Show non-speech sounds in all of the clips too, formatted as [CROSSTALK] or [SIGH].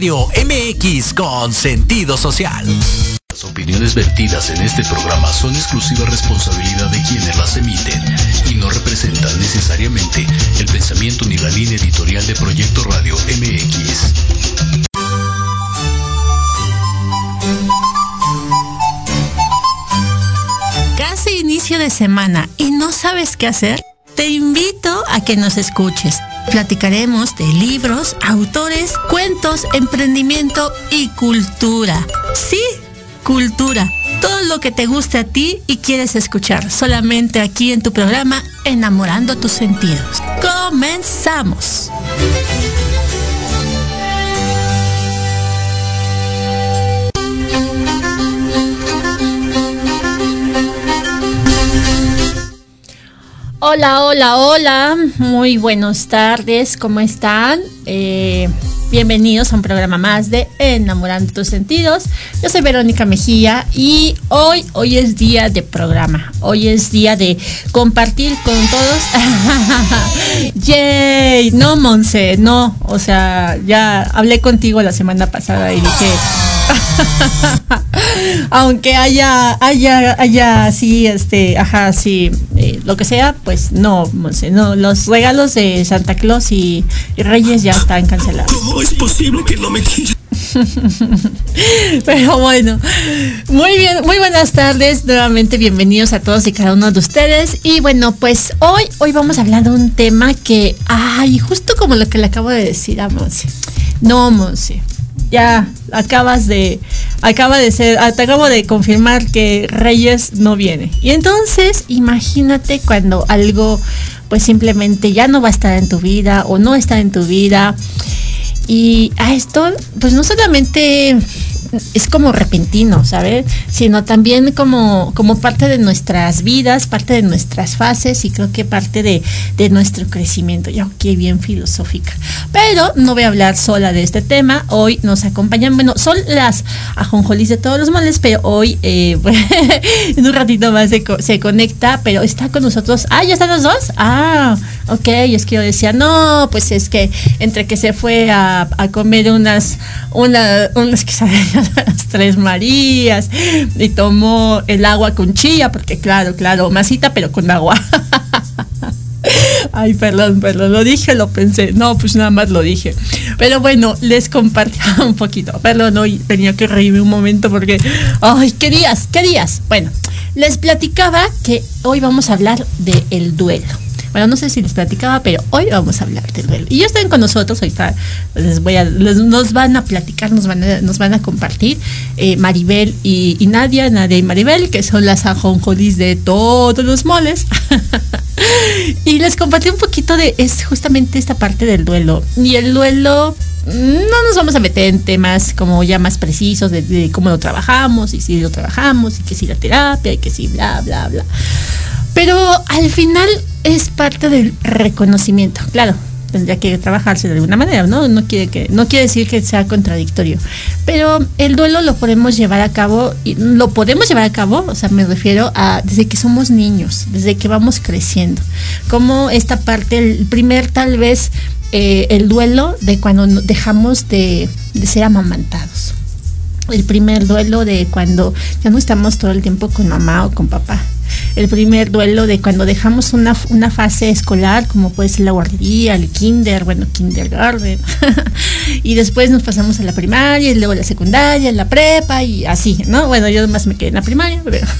MX con sentido social. Las opiniones vertidas en este programa son exclusiva responsabilidad de quienes las emiten y no representan necesariamente el pensamiento ni la línea editorial de Proyecto Radio MX. Casi inicio de semana y no sabes qué hacer. Te invito a que nos escuches Platicaremos de libros, autores, cuentos, emprendimiento y cultura. Sí, cultura. Todo lo que te guste a ti y quieres escuchar solamente aquí en tu programa Enamorando tus sentidos. Comenzamos. Hola, hola, hola. Muy buenas tardes. ¿Cómo están? Eh, bienvenidos a un programa más de Enamorando tus sentidos. Yo soy Verónica Mejía y hoy, hoy es día de programa. Hoy es día de compartir con todos. [LAUGHS] ¡Yay! No, Monse, no. O sea, ya hablé contigo la semana pasada y dije. [LAUGHS] aunque haya, haya, haya sí, este, ajá, sí, eh, lo que sea, pues no, no, los regalos de Santa Claus y, Reyes ya están cancelados. ¿Cómo es posible que no me [LAUGHS] Pero bueno, muy bien, muy buenas tardes, nuevamente bienvenidos a todos y cada uno de ustedes. Y bueno, pues hoy, hoy vamos a hablar de un tema que, ay, justo como lo que le acabo de decir a Monse. No, Monse, ya acabas de acaba de ser ah, te acabo de confirmar que Reyes no viene. Y entonces imagínate cuando algo pues simplemente ya no va a estar en tu vida o no está en tu vida. Y a esto pues no solamente es como repentino, ¿sabes? Sino también como, como parte de nuestras vidas, parte de nuestras fases y creo que parte de, nuestro crecimiento. Ya, ok, bien filosófica. Pero no voy a hablar sola de este tema. Hoy nos acompañan, bueno, son las ajonjolís de todos los males, pero hoy eh, [LAUGHS] en un ratito más se, se, conecta, pero está con nosotros. Ah, ¿ya están los dos? Ah, ok, es que yo decía, no, pues es que entre que se fue a, comer unas, una, unas quesadillas [LAUGHS] las tres Marías y tomó el agua con chía, porque claro, claro, masita, pero con agua. [LAUGHS] Ay, perdón, perdón, lo dije, lo pensé. No, pues nada más lo dije. Pero bueno, les compartí [LAUGHS] un poquito. Perdón, hoy tenía que reírme un momento porque, ay, ¿qué días? ¿Qué días? Bueno, les platicaba que hoy vamos a hablar del el duelo. Bueno, no sé si les platicaba, pero hoy vamos a hablar del duelo. Y ya están con nosotros, ahorita les voy a, nos van a platicar, nos van a, nos van a compartir eh, Maribel y, Nadia, Nadia y Maribel, que son las ajonjolis de todos los moles. [LAUGHS] y les compartí un poquito de, es justamente esta parte del duelo. Y el duelo no nos vamos a meter en temas como ya más precisos de, de, cómo lo trabajamos y si lo trabajamos y que si la terapia y que si bla, bla, bla. Pero al final es parte del reconocimiento. Claro, tendría que trabajarse de alguna manera, ¿no? No quiere, que, no quiere decir que sea contradictorio. Pero el duelo lo podemos llevar a cabo, y lo podemos llevar a cabo, o sea, me refiero a desde que somos niños, desde que vamos creciendo. Como esta parte, el primer tal vez, eh, el duelo de cuando dejamos de, de ser amamantados. El primer duelo de cuando ya no estamos todo el tiempo con mamá o con papá el primer duelo de cuando dejamos una, una fase escolar, como puede ser la guardería, el kinder, bueno, kindergarten, [LAUGHS] y después nos pasamos a la primaria, y luego la secundaria, la prepa, y así, ¿no? Bueno, yo además me quedé en la primaria, pero... [LAUGHS]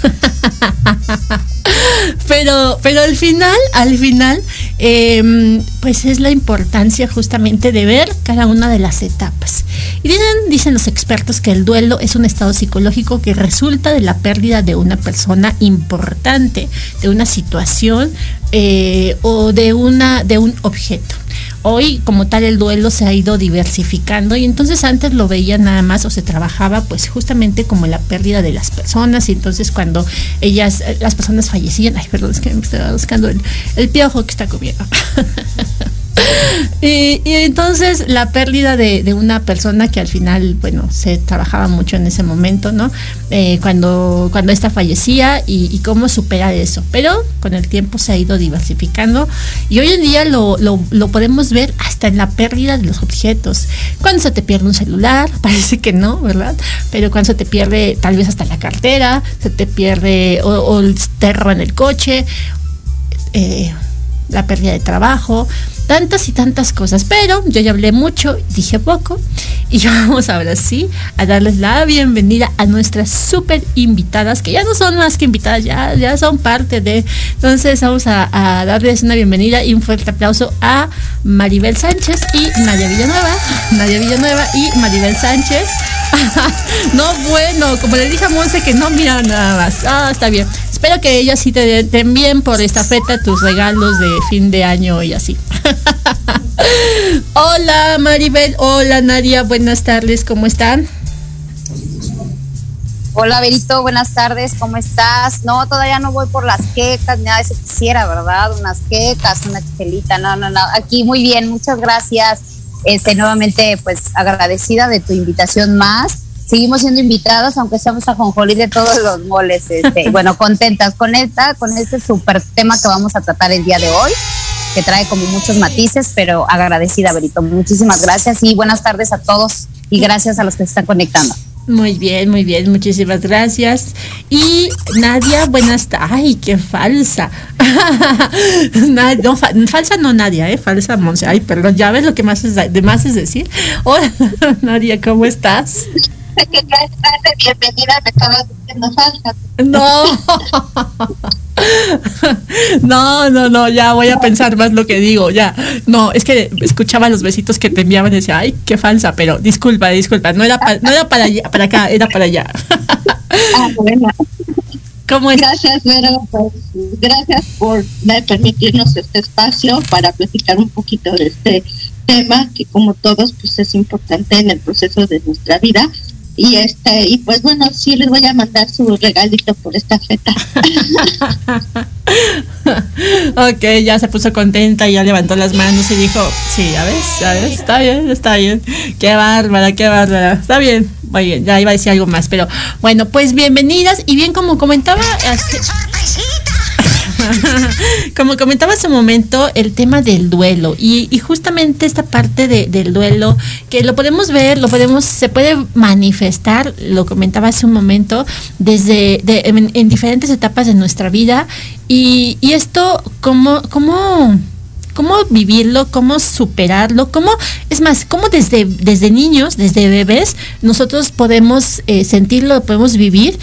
pero, pero al final, al final, em, pues es la importancia justamente de ver cada una de las etapas. Y dicen, dicen los expertos que el duelo es un estado psicológico que resulta de la pérdida de una persona importante, de una situación eh, o de, una, de un objeto. Hoy, como tal, el duelo se ha ido diversificando y entonces antes lo veía nada más o se trabajaba pues justamente como la pérdida de las personas y entonces cuando ellas, eh, las personas fallecían, ay, perdón, es que me estaba buscando el, el piojo que está comiendo. [LAUGHS] [LAUGHS] y, entonces la pérdida de, una persona que al final, bueno, se trabajaba mucho en ese momento, ¿no? Eh, cuando, cuando esta fallecía y, cómo superar eso. Pero con el tiempo se ha ido diversificando y hoy en día lo, lo, podemos ver hasta en la pérdida de los objetos. Cuando se te pierde un celular, [LAUGHS] parece que no, ¿verdad? Pero cuando se te pierde tal vez hasta la cartera, se te pierde o, o te roban el coche. Eh, la pérdida de trabajo, tantas y tantas cosas. Pero yo ya hablé mucho, dije poco, y [LAUGHS] vamos ahora sí a darles la bienvenida a nuestras súper invitadas, que ya no son más que invitadas, ya, ya son parte de. Entonces vamos a, a, darles una bienvenida y un fuerte aplauso a Maribel Sánchez y Nadia Villanueva. Nadia Villanueva y Maribel Sánchez. [LAUGHS] no, bueno, como le dije a Monse que no mira nada más. Ah, está bien. Espero que ellas sí te den bien por esta feta tus regalos de fin de año y así. [LAUGHS] hola Maribel, hola Nadia, buenas tardes, ¿cómo están? Hola Berito, buenas tardes, ¿cómo estás? No, todavía no voy por las quecas, nada de eso quisiera, ¿verdad? Unas quecas, una chelita, no, no, no. Aquí muy bien, muchas gracias. Este, nuevamente, pues agradecida de tu invitación más seguimos siendo invitadas, aunque estamos a Jonjolí de todos los moles. Este, [LAUGHS] bueno, contentas con esta, con este súper tema que vamos a tratar el día de hoy, que trae como muchos matices, pero agradecida, Berito. Muchísimas gracias y buenas tardes a todos y gracias a los que se están conectando. Muy bien, muy bien, muchísimas gracias. Y Nadia, buenas tardes. Ay, qué falsa. [LAUGHS] no, falsa no Nadia, ¿eh? Falsa Monse. Ay, perdón, ya ves lo que más es, de más es decir. [LAUGHS] Hola, Nadia, ¿cómo estás? Que ya bienvenida, me estabas diciendo falsa. No. No, no, no, ya voy a pensar más lo que digo, ya. No, es que escuchaba los besitos que te enviaban y decía, ay, qué falsa, pero disculpa, disculpa, no era, no era para allá, para acá, era para allá. Ah, bueno. ¿Cómo es? Gracias, Vera, pues, gracias por permitirnos este espacio para platicar un poquito de este tema que como todos pues es importante en el proceso de nuestra vida y este y pues bueno sí les voy a mandar su regalito por esta feta [LAUGHS] ok ya se puso contenta y ya levantó las manos y dijo sí ya ves ya ves está bien está bien. Qué bárbara qué bárbara está bien muy bien ya iba a decir algo más pero bueno pues bienvenidas. Y bien como comentaba este, [LAUGHS] Como comentaba hace un momento, el tema del duelo. Y, justamente esta parte del duelo que lo podemos ver, lo podemos, se puede manifestar, lo comentaba hace un momento, desde en, diferentes etapas de nuestra vida. Y, esto, ¿cómo, cómo cómo vivirlo, cómo superarlo, cómo, es más, cómo desde, desde niños, desde bebés, nosotros podemos eh, sentirlo, podemos vivir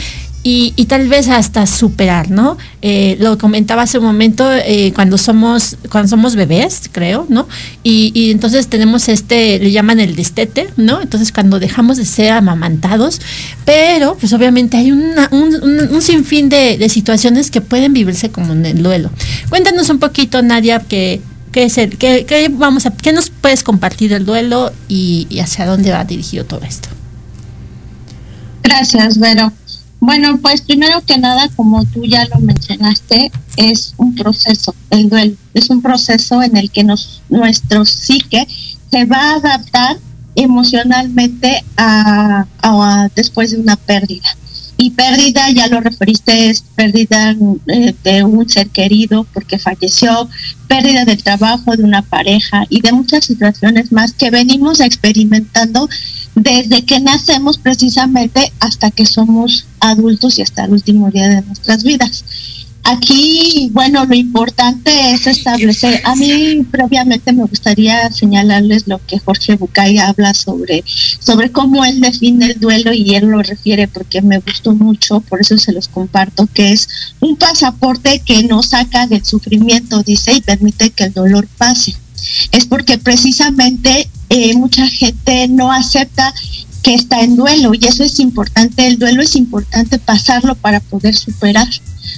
y, y, tal vez hasta superar, ¿no? Eh, lo comentaba hace un momento eh, cuando somos cuando somos bebés, creo, ¿no? Y, y, entonces tenemos este, le llaman el destete, ¿no? Entonces cuando dejamos de ser amamantados, pero pues obviamente hay una, un, un, sinfín de, situaciones que pueden vivirse como en el duelo. Cuéntanos un poquito, Nadia, que ¿Qué, es el, qué, vamos a, ¿Qué nos puedes compartir del duelo y, hacia dónde va dirigido todo esto? Gracias, Vero. Bueno, pues primero que nada, como tú ya lo mencionaste, es un proceso, el duelo. Es un proceso en el que nos, nuestro psique se va a adaptar emocionalmente a después de una pérdida. Y pérdida, ya lo referiste, es pérdida eh, de un ser querido porque falleció, pérdida del trabajo de una pareja y de muchas situaciones más que venimos experimentando desde que nacemos precisamente hasta que somos adultos y hasta el último día de nuestras vidas. Aquí, bueno, lo importante es establecer, a mí previamente me gustaría señalarles lo que Jorge Bucay habla sobre, sobre cómo él define el duelo y él lo refiere porque me gustó mucho, por eso se los comparto, que es un pasaporte que nos saca del sufrimiento, dice, y permite que el dolor pase. Es porque precisamente eh, mucha gente no acepta que está en duelo y eso es importante, el duelo es importante pasarlo para poder superar.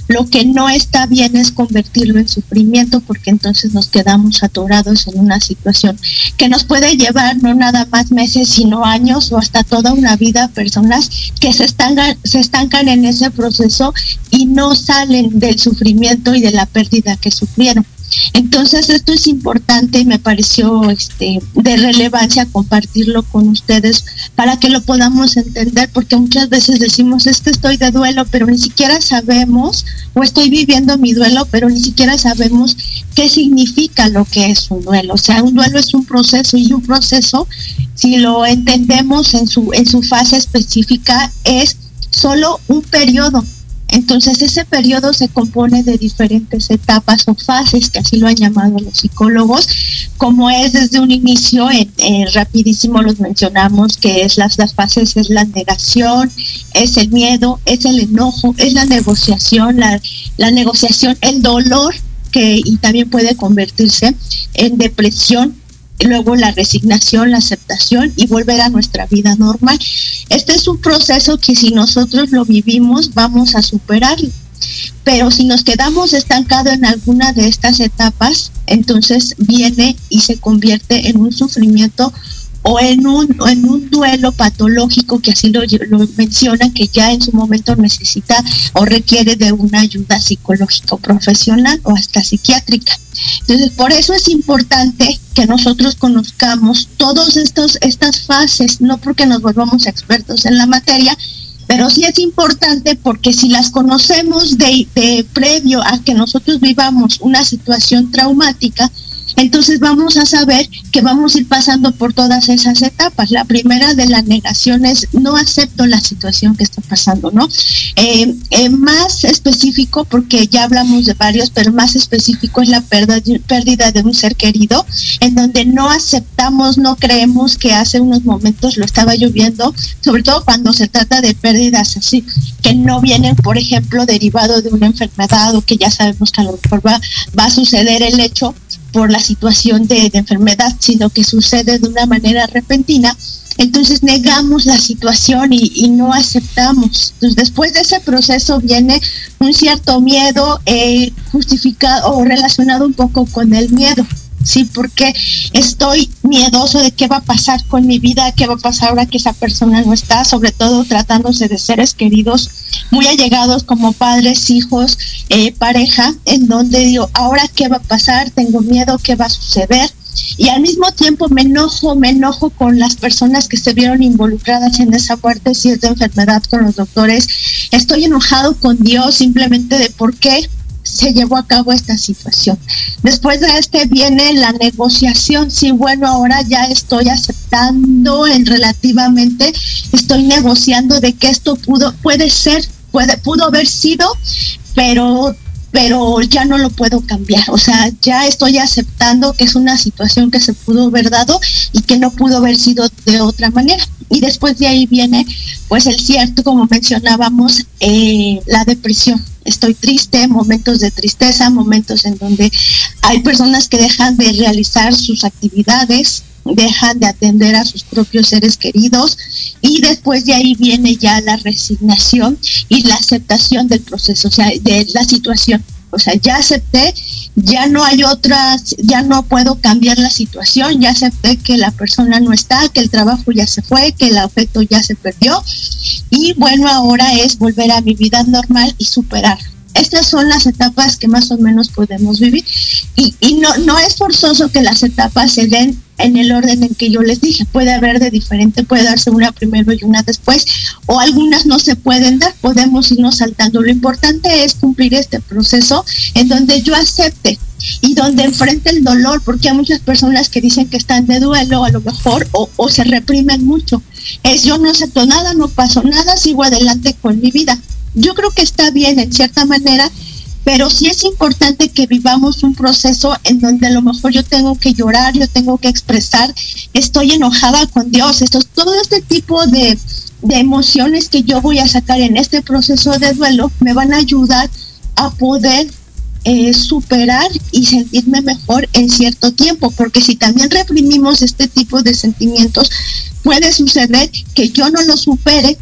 Lo que no está bien es convertirlo en sufrimiento porque entonces nos quedamos atorados en una situación que nos puede llevar no nada más meses, sino años o hasta toda una vida personas que se estancan, se estancan en ese proceso y no salen del sufrimiento y de la pérdida que sufrieron. Entonces esto es importante y me pareció este, de relevancia compartirlo con ustedes para que lo podamos entender porque muchas veces decimos es que estoy de duelo pero ni siquiera sabemos o estoy viviendo mi duelo pero ni siquiera sabemos qué significa lo que es un duelo. O sea, un duelo es un proceso y un proceso si lo entendemos en su, en su fase específica es solo un periodo entonces ese periodo se compone de diferentes etapas o fases, que así lo han llamado los psicólogos, como es desde un inicio, rapidísimo los mencionamos, que es las, las fases, es la negación, es el miedo, es el enojo, es la negociación, la, la negociación, el dolor, que y también puede convertirse en depresión luego la resignación, la aceptación y volver a nuestra vida normal. Este es un proceso que si nosotros lo vivimos vamos a superarlo. Pero si nos quedamos estancados en alguna de estas etapas, entonces viene y se convierte en un sufrimiento o en un, en un duelo patológico que así lo, lo mencionan, que ya en su momento necesita o requiere de una ayuda psicológico profesional o hasta psiquiátrica. Entonces, por eso es importante que nosotros conozcamos todas estas fases, no porque nos volvamos expertos en la materia, pero sí es importante porque si las conocemos de, de previo a que nosotros vivamos una situación traumática, entonces vamos a saber que vamos a ir pasando por todas esas etapas. La primera de la negación es no acepto la situación que está pasando, ¿no? Eh, eh, más específico, porque ya hablamos de varios, pero más específico es la pérdida de un ser querido, en donde no aceptamos, no creemos que hace unos momentos lo estaba lloviendo, sobre todo cuando se trata de pérdidas así, que no vienen, por ejemplo, derivado de una enfermedad o que ya sabemos que a lo mejor va, va a suceder el hecho por la situación de, enfermedad, sino que sucede de una manera repentina, entonces negamos la situación y, no aceptamos. Entonces, después de ese proceso viene un cierto miedo eh, justificado o relacionado un poco con el miedo. ¿Sí? Porque estoy miedoso de qué va a pasar con mi vida, qué va a pasar ahora que esa persona no está, sobre todo tratándose de seres queridos muy allegados como padres, hijos, eh, pareja, en donde digo, ahora qué va a pasar, tengo miedo, qué va a suceder. Y al mismo tiempo me enojo, me enojo con las personas que se vieron involucradas en esa muerte, si es de enfermedad con los doctores. Estoy enojado con Dios simplemente de por qué se llevó a cabo esta situación. Después de este viene la negociación. Sí, bueno, ahora ya estoy aceptando en relativamente, estoy negociando de que esto pudo, puede ser, puede, pudo haber sido, pero pero ya no lo puedo cambiar. O sea, ya estoy aceptando que es una situación que se pudo haber dado y que no pudo haber sido de otra manera. Y después de ahí viene, pues, el cierto, como mencionábamos, eh, la depresión. Estoy triste, momentos de tristeza, momentos en donde hay personas que dejan de realizar sus actividades, dejan de atender a sus propios seres queridos y después de ahí viene ya la resignación y la aceptación del proceso, o sea, de la situación. O sea, ya acepté, ya no hay otras, ya no puedo cambiar la situación, ya acepté que la persona no está, que el trabajo ya se fue, que el afecto ya se perdió. Y bueno, ahora es volver a mi vida normal y superar estas son las etapas que más o menos podemos vivir y, no, no es forzoso que las etapas se den en el orden en que yo les dije. Puede haber de diferente, puede darse una primero y una después, o algunas no se pueden dar, podemos irnos saltando. Lo importante es cumplir este proceso en donde yo acepte y donde enfrente el dolor, porque hay muchas personas que dicen que están de duelo a lo mejor o, o se reprimen mucho. Es yo no acepto nada, no paso nada, sigo adelante con mi vida. Yo creo que está bien en cierta manera pero sí es importante que vivamos un proceso en donde a lo mejor yo tengo que llorar, yo tengo que expresar, estoy enojada con Dios, esto, todo este tipo de, de emociones que yo voy a sacar en este proceso de duelo me van a ayudar a poder eh, superar y sentirme mejor en cierto tiempo, porque si también reprimimos este tipo de sentimientos, puede suceder que yo no lo supere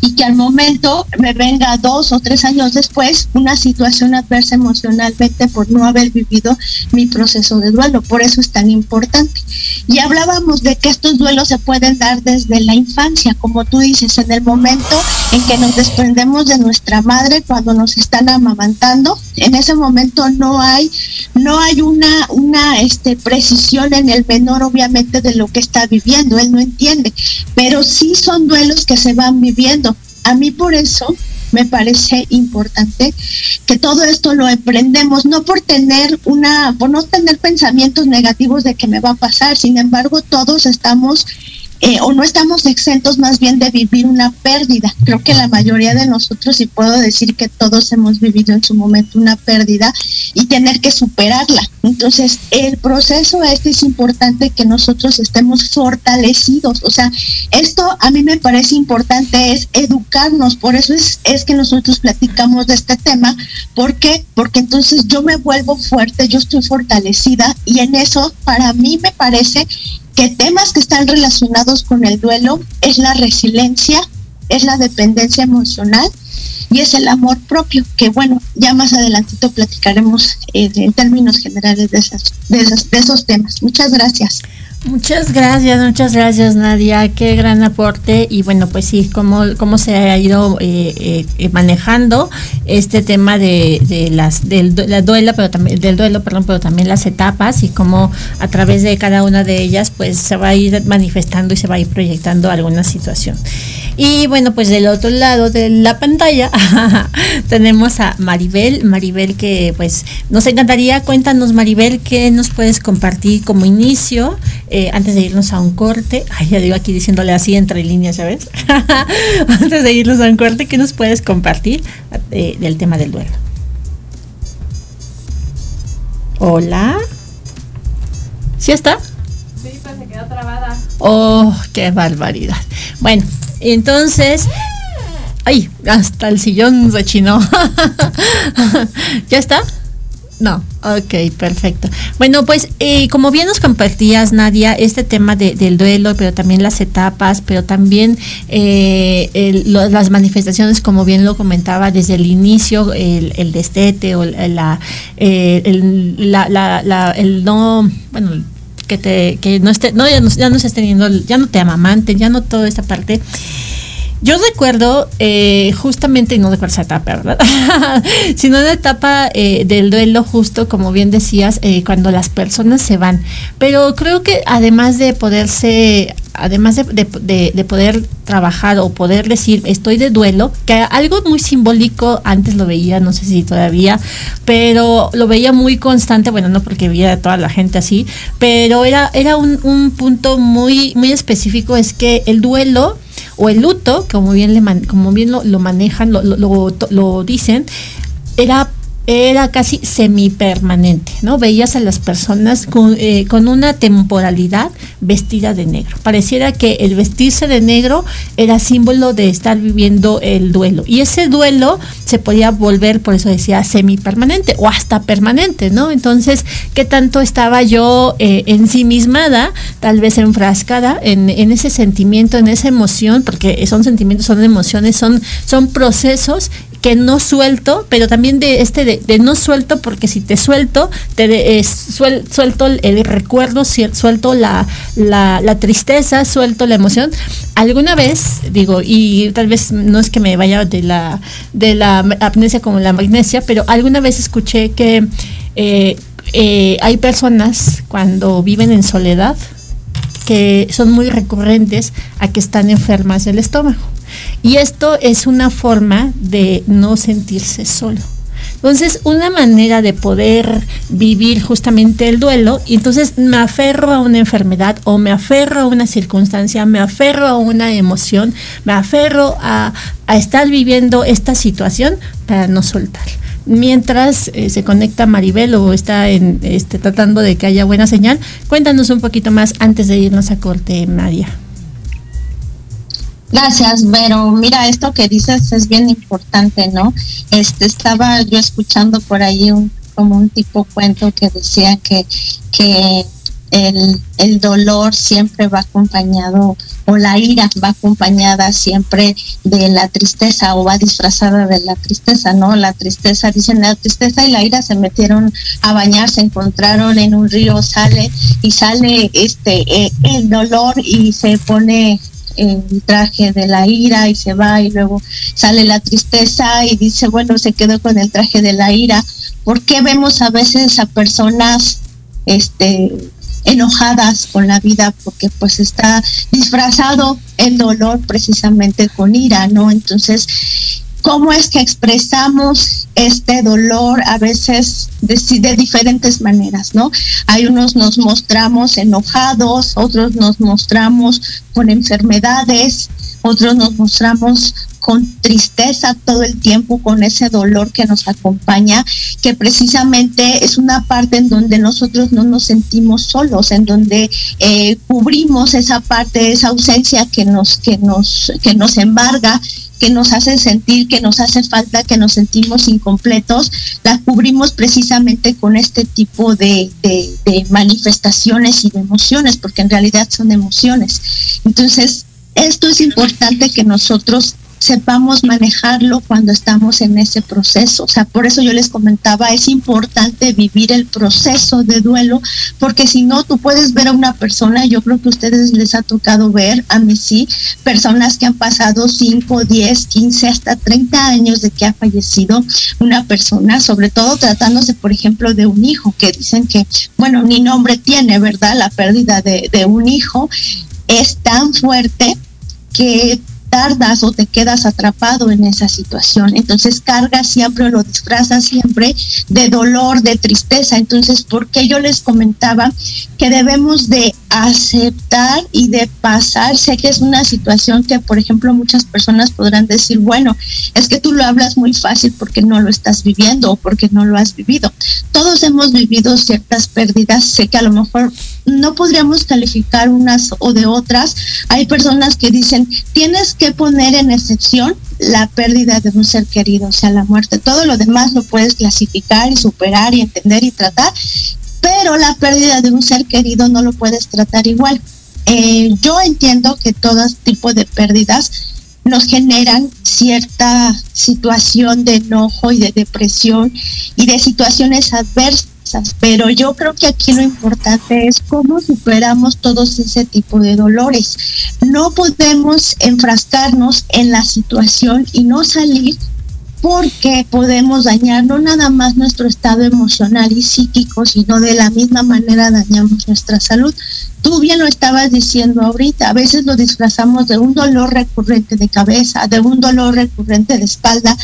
y que al momento me venga dos o tres años después una situación adversa emocionalmente por no haber vivido mi proceso de duelo. Por eso es tan importante. Y hablábamos de que estos duelos se pueden dar desde la infancia, como tú dices, en el momento en que nos desprendemos de nuestra madre cuando nos están amamantando. En ese momento no hay, no hay una, una este, precisión en el menor, obviamente, de lo que está viviendo. Él no entiende, pero sí son duelos que se van viviendo a mí por eso me parece importante que todo esto lo emprendemos, no por tener una, por no tener pensamientos negativos de que me va a pasar, sin embargo todos estamos eh, o no estamos exentos más bien de vivir una pérdida. Creo que la mayoría de nosotros, y puedo decir que todos hemos vivido en su momento una pérdida y tener que superarla. Entonces, el proceso este es importante que nosotros estemos fortalecidos. O sea, esto a mí me parece importante es educarnos. Por eso es, es que nosotros platicamos de este tema. ¿Por qué? Porque entonces yo me vuelvo fuerte, yo estoy fortalecida y en eso para mí me parece que temas que están relacionados con el duelo es la resiliencia, es la dependencia emocional y es el amor propio, que bueno, ya más adelantito platicaremos eh, en términos generales de, esas, de, de esos temas. Muchas gracias. Muchas gracias, muchas gracias Nadia, qué gran aporte y bueno pues sí, cómo, cómo se ha ido eh, eh, manejando este tema de, las del duelo, pero también del duelo, perdón, pero también las etapas y cómo a través de cada una de ellas pues se va a ir manifestando y se va a ir proyectando alguna situación. Y bueno, pues del otro lado de la pantalla [LAUGHS] tenemos a Maribel, Maribel que pues nos encantaría, cuéntanos Maribel, ¿qué nos puedes compartir como inicio eh, antes de irnos a un corte? Ay, ya digo aquí diciéndole así entre líneas, ¿sabes? [LAUGHS] antes de irnos a un corte, ¿qué nos puedes compartir eh, del tema del duelo? Hola. ¿Sí está? Sí, pues se quedó trabada. Oh, qué barbaridad. Bueno, entonces, ay, hasta el sillón rechinó. [LAUGHS] ¿Ya está? No, ok, perfecto. Bueno, pues eh, como bien nos compartías, Nadia, este tema de, del duelo, pero también las etapas, pero también eh, las manifestaciones, como bien lo comentaba desde el inicio, el, el destete o eh, el, la, el no, bueno, que te que no esté no ya no, ya no estés teniendo ya no te amamanten ya no toda esta parte yo recuerdo eh, justamente, y no recuerdo esa etapa, ¿verdad? [LAUGHS] sino la etapa eh, del duelo justo, como bien decías, eh, cuando las personas se van. Pero creo que además de poderse además de, poder trabajar o poder decir estoy de duelo, que algo muy simbólico, antes lo veía, no sé si todavía, pero lo veía muy constante, bueno, no porque veía a toda la gente así, pero era, era un, un punto muy, muy específico, es que el duelo o el luto, como bien, le como bien lo, manejan, lo, lo, lo dicen, era era casi semipermanente, ¿no? Veías a las personas eh, con, una temporalidad vestida de negro. Pareciera que el vestirse de negro era símbolo de estar viviendo el duelo. Y ese duelo se podía volver, por eso decía, semipermanente o hasta permanente, ¿no? Entonces, ¿qué tanto estaba yo eh, ensimismada, tal vez enfrascada en, en, ese sentimiento, en esa emoción, porque son sentimientos, son emociones, son, son procesos que no suelto, pero también de este de, no suelto, porque si te suelto, te eh, suelto el, recuerdo, suelto la, la, tristeza, suelto la emoción. Alguna vez, digo, y tal vez no es que me vaya de la, de la amnesia como la magnesia, pero alguna vez escuché que eh, eh, hay personas cuando viven en soledad que son muy recurrentes a que están enfermas del estómago. Y esto es una forma de no sentirse solo. Entonces, una manera de poder vivir justamente el duelo, y entonces me aferro a una enfermedad o me aferro a una circunstancia, me aferro a una emoción, me aferro a, estar viviendo esta situación para no soltar. Mientras eh, se conecta Maribel o está en, este, tratando de que haya buena señal, cuéntanos un poquito más antes de irnos a corte, María. Gracias, pero mira, esto que dices es bien importante, ¿no? Este estaba yo escuchando por ahí un como un tipo cuento que decía que que el, el dolor siempre va acompañado o la ira va acompañada siempre de la tristeza o va disfrazada de la tristeza, ¿no? La tristeza, dicen la tristeza y la ira se metieron a bañar, se encontraron en un río, sale y sale este eh, el dolor y se pone el traje de la ira y se va y luego sale la tristeza y dice, bueno, se quedó con el traje de la ira. ¿Por qué vemos a veces a personas este enojadas con la vida porque pues está disfrazado el dolor precisamente con ira, ¿no? Entonces, cómo es que expresamos este dolor a veces de, diferentes maneras, ¿no? Hay unos nos mostramos enojados, otros nos mostramos con enfermedades, otros nos mostramos con tristeza todo el tiempo, con ese dolor que nos acompaña, que precisamente es una parte en donde nosotros no nos sentimos solos, en donde eh, cubrimos esa parte, esa ausencia que nos, que nos, que nos embarga que nos hace sentir que nos hace falta, que nos sentimos incompletos, la cubrimos precisamente con este tipo de, de, manifestaciones y de emociones, porque en realidad son emociones. Entonces, esto es importante que nosotros sepamos manejarlo cuando estamos en ese proceso. O sea, por eso yo les comentaba, es importante vivir el proceso de duelo, porque si no, tú puedes ver a una persona, yo creo que a ustedes les ha tocado ver, a mí sí, personas que han pasado 5, 10, 15, hasta 30 años de que ha fallecido una persona, sobre todo tratándose, por ejemplo, de un hijo, que dicen que, bueno, ni nombre tiene, ¿verdad? La pérdida de, de un hijo es tan fuerte que tardas o te quedas atrapado en esa situación. Entonces cargas siempre lo disfrazas siempre de dolor, de tristeza. Entonces, ¿por qué yo les comentaba que debemos de aceptar y de pasar? Sé que es una situación que, por ejemplo, muchas personas podrán decir, bueno, es que tú lo hablas muy fácil porque no lo estás viviendo o porque no lo has vivido. Todos hemos vivido ciertas pérdidas. Sé que a lo mejor no podríamos calificar unas o de otras. Hay personas que dicen, tienes que poner en excepción la pérdida de un ser querido, o sea, la muerte. Todo lo demás lo puedes clasificar y superar y entender y tratar, pero la pérdida de un ser querido no lo puedes tratar igual. Eh, yo entiendo que todo tipo de pérdidas nos generan cierta situación de enojo y de depresión y de situaciones adversas pero yo creo que aquí lo importante es cómo superamos todos ese tipo de dolores. No podemos enfrascarnos en la situación y no salir porque podemos dañar no nada más nuestro estado emocional y psíquico, sino de la misma manera dañamos nuestra salud. Tú bien lo estabas diciendo ahorita, a veces lo disfrazamos de un dolor recurrente de cabeza, de un dolor recurrente de espalda.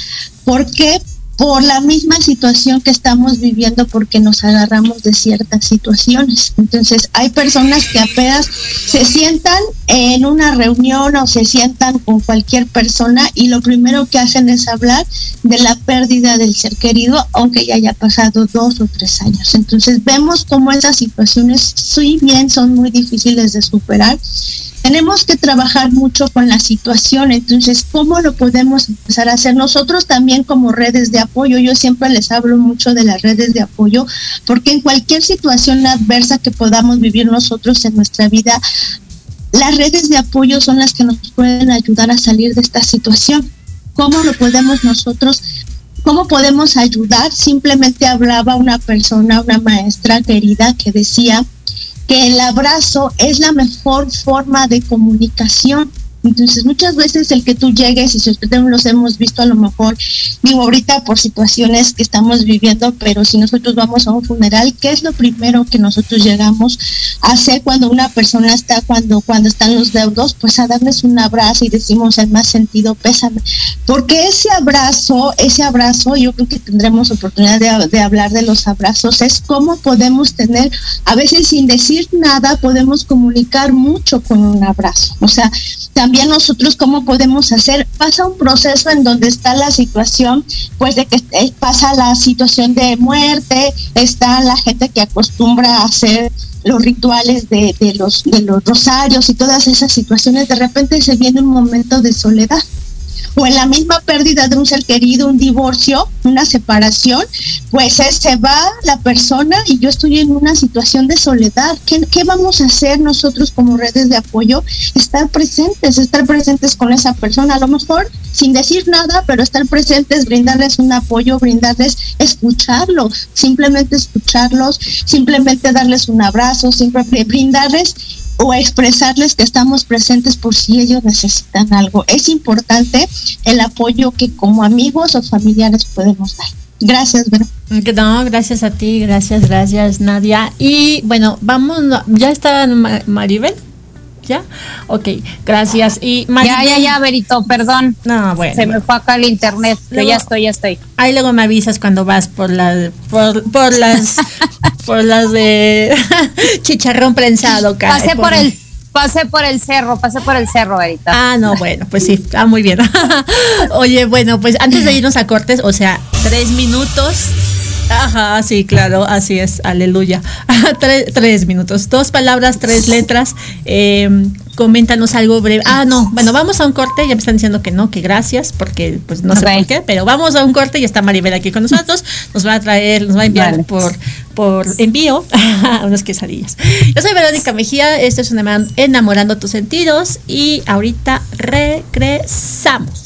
¿Por qué? Por la misma situación que estamos viviendo porque nos agarramos de ciertas situaciones. Entonces, hay personas que apenas se sientan en una reunión o se sientan con cualquier persona y lo primero que hacen es hablar de la pérdida del ser querido, aunque ya haya pasado dos o tres años. Entonces, vemos cómo esas situaciones, si bien son muy difíciles de superar, tenemos que trabajar mucho con la situación, entonces, ¿cómo lo podemos empezar a hacer nosotros también como redes de apoyo? Yo siempre les hablo mucho de las redes de apoyo, porque en cualquier situación adversa que podamos vivir nosotros en nuestra vida, las redes de apoyo son las que nos pueden ayudar a salir de esta situación. ¿Cómo lo podemos nosotros ¿Cómo podemos ayudar? Simplemente hablaba una persona, una maestra querida que decía, que el abrazo es la mejor forma de comunicación. Entonces, muchas veces el que tú llegues, y si ustedes los hemos visto a lo mejor, digo ahorita por situaciones que estamos viviendo, pero si nosotros vamos a un funeral, ¿qué es lo primero que nosotros llegamos a hacer cuando una persona está, cuando, cuando están los deudos? Pues a darles un abrazo y decimos en más sentido, pésame. Porque ese abrazo, ese abrazo, yo creo que tendremos oportunidad de, de hablar de los abrazos, es cómo podemos tener, a veces sin decir nada, podemos comunicar mucho con un abrazo. O sea, también nosotros cómo podemos hacer, pasa un proceso en donde está la situación, pues de que eh, pasa la situación de muerte, está la gente que acostumbra a hacer los rituales de, de, los, de los rosarios y todas esas situaciones, de repente se viene un momento de soledad o en la misma pérdida de un ser querido, un divorcio, una separación, pues se va la persona y yo estoy en una situación de soledad. ¿Qué, ¿Qué, vamos a hacer nosotros como redes de apoyo? Estar presentes, estar presentes con esa persona, a lo mejor sin decir nada, pero estar presentes, brindarles un apoyo, brindarles, escucharlos, simplemente escucharlos, simplemente darles un abrazo, simplemente brindarles o expresarles que estamos presentes por si ellos necesitan algo. Es importante el apoyo que como amigos o familiares podemos dar. Gracias, Vero. No, gracias a ti, gracias, gracias, Nadia. Y bueno, vamos, ya está Maribel. ¿Ya? Ok, gracias. Y Maribel, ya, ya, ya, Berito, perdón. No, bueno. Se me fue acá el internet, pero luego, ya estoy, ya estoy. Ahí luego me avisas cuando vas por, la, por, por las [LAUGHS] por las de [LAUGHS] chicharrón prensado, cara. Pasé por, por el pasé por el cerro, pasé por el cerro ahorita. Ah, no, bueno, pues sí, ah, muy bien. [LAUGHS] Oye, bueno, pues antes de irnos a cortes, o sea, tres minutos. Ajá, sí, claro, así es, aleluya. [LAUGHS] tres, tres, minutos, dos palabras, tres letras. Eh, coméntanos algo breve. Ah, no, bueno, vamos a un corte, ya me están diciendo que no, que gracias, porque pues no okay. sé por qué, pero vamos a un corte y está Maribel aquí con nosotros, nos va a traer, nos va a enviar vale. por, por envío [LAUGHS] unas quesadillas. Yo soy Verónica Mejía, esto es una Enamorando tus sentidos y ahorita regresamos.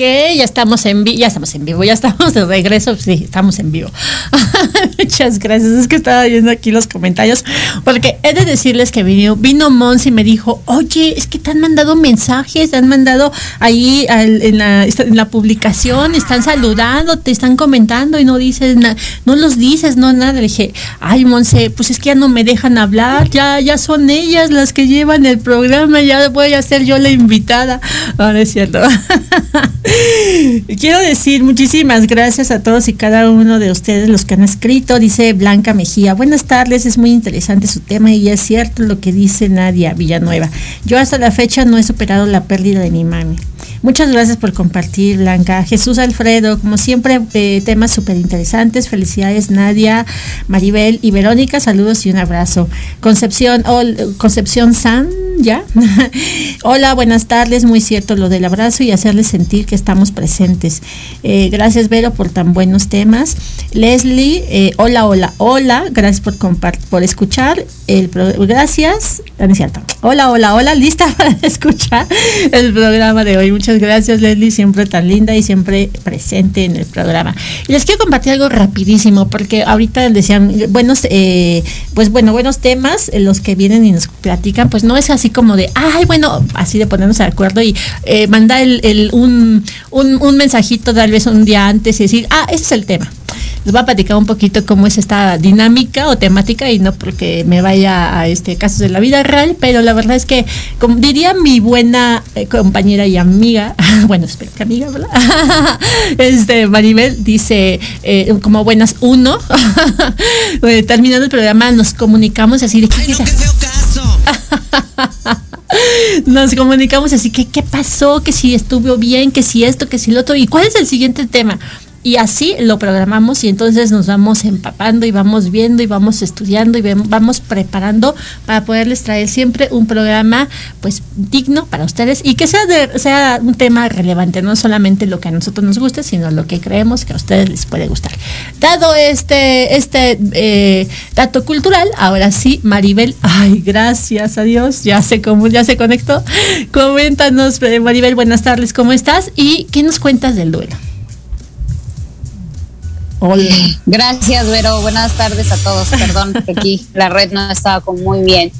Ya estamos en vivo, ya estamos en vivo, ya estamos de regreso, sí, estamos en vivo. [LAUGHS] Muchas gracias, es que estaba viendo aquí los comentarios, porque he de decirles que vino, vino Mons y me dijo, oye, es que te han mandado mensajes, te han mandado ahí en, la, publicación, están saludando, te están comentando y no dices nada, no los dices, no nada. Le dije, ay, Monse, pues es que ya no me dejan hablar, ya, ya son ellas las que llevan el programa, ya voy a ser yo la invitada. Ahora es cierto. [LAUGHS] Quiero decir muchísimas gracias a todos y cada uno de ustedes los que han escrito. Dice Blanca Mejía, buenas tardes, es muy interesante su tema y es cierto lo que dice Nadia Villanueva. Yo hasta la fecha no he superado la pérdida de mi mami. Muchas gracias por compartir, Blanca. Jesús Alfredo, como siempre, eh, temas súper interesantes. Felicidades, Nadia, Maribel y Verónica. Saludos y un abrazo. Concepción, Concepción San, ¿ya? [LAUGHS] Hola, buenas tardes. Muy cierto lo del abrazo y hacerles sentir que estamos presentes. Eh, gracias, Vero, por tan buenos temas. Leslie, eh, hola, hola, hola. Gracias por, por escuchar. El gracias. Ah, no es cierto. Hola, hola, hola. Lista [LAUGHS] para escuchar el programa de hoy. Muchas gracias, Leslie, siempre tan linda y siempre presente en el programa. Les quiero compartir algo rapidísimo, porque ahorita decían, buenos, eh, pues bueno, buenos temas, eh, los que vienen y nos platican, pues no es así como de, ay, bueno, así de ponernos de acuerdo y eh, mandar el, un, un, un mensajito tal vez un día antes y decir, ah, ese es el tema les voy a platicar un poquito cómo es esta dinámica o temática y no porque me vaya a este casos de la vida real, pero la verdad es que, como diría mi buena eh, compañera y amiga, [LAUGHS] bueno, espero que amiga, ¿verdad? [LAUGHS] este, Maribel dice, eh, como buenas uno, [LAUGHS] eh, terminando el programa nos comunicamos así de que... [LAUGHS] nos comunicamos así que qué pasó, que si estuvo bien, que si esto, que si lo otro, y cuál es el siguiente tema y así lo programamos y entonces nos vamos empapando y vamos viendo y vamos estudiando y vamos preparando para poderles traer siempre un programa pues digno para ustedes y que sea de, sea un tema relevante, no solamente lo que a nosotros nos guste, sino lo que creemos que a ustedes les puede gustar. Dado este, este eh, dato cultural, ahora sí, Maribel, ay, gracias a Dios, ya se, ya se conectó. Coméntanos, eh, Maribel, buenas tardes, ¿cómo estás? ¿Y qué nos cuentas del duelo? Hola. [LAUGHS] Gracias, Vero. Buenas tardes a todos. Perdón [LAUGHS] que aquí la red no estaba con muy bien.